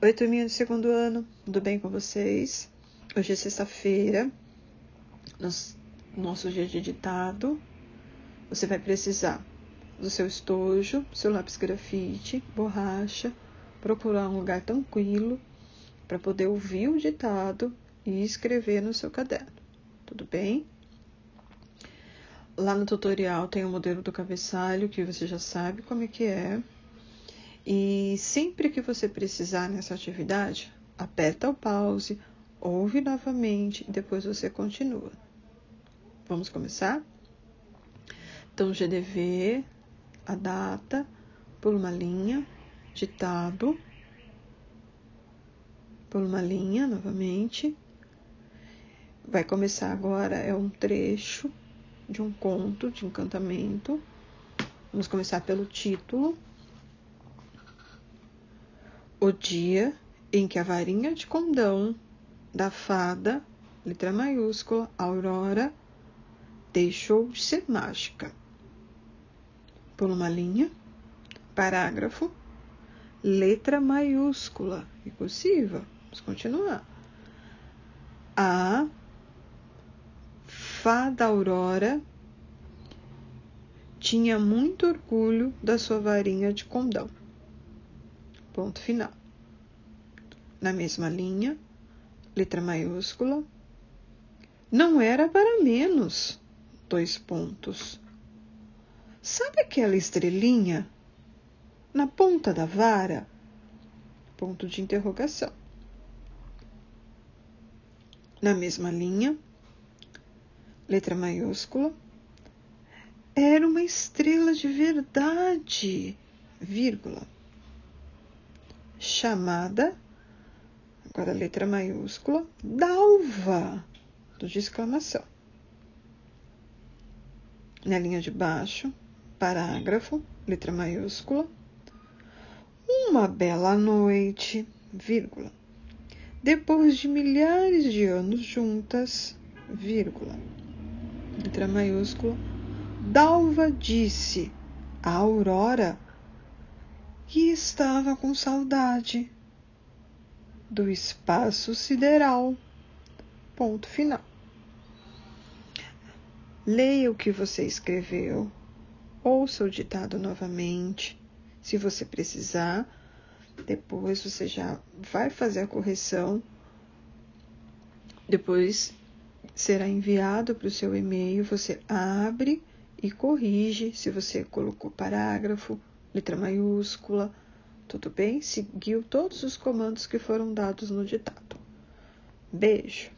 Oi, turminha do segundo ano, tudo bem com vocês? Hoje é sexta-feira, nosso dia de ditado. Você vai precisar do seu estojo, seu lápis grafite, borracha, procurar um lugar tranquilo para poder ouvir o ditado e escrever no seu caderno, tudo bem? Lá no tutorial tem o modelo do cabeçalho, que você já sabe como é que é. E sempre que você precisar nessa atividade, aperta o pause, ouve novamente e depois você continua. Vamos começar? Então, GDV, a data, por uma linha, ditado, por uma linha novamente. Vai começar agora, é um trecho de um conto de encantamento. Vamos começar pelo título o dia em que a varinha de condão da fada, letra maiúscula, Aurora, deixou de ser mágica. Por uma linha, parágrafo, letra maiúscula e cursiva. Vamos continuar. A fada Aurora tinha muito orgulho da sua varinha de condão. Ponto final. Na mesma linha, letra maiúscula. Não era para menos. Dois pontos. Sabe aquela estrelinha na ponta da vara? Ponto de interrogação. Na mesma linha, letra maiúscula. Era uma estrela de verdade, vírgula chamada, agora letra maiúscula, Dalva, de exclamação. Na linha de baixo, parágrafo, letra maiúscula. Uma bela noite, vírgula. Depois de milhares de anos juntas, vírgula. Letra maiúscula. Dalva disse a Aurora que estava com saudade do espaço sideral. Ponto final. Leia o que você escreveu, ouça o ditado novamente. Se você precisar, depois você já vai fazer a correção. Depois será enviado para o seu e-mail. Você abre e corrige se você colocou parágrafo, letra maiúscula, tudo bem? Seguiu todos os comandos que foram dados no ditado. Beijo!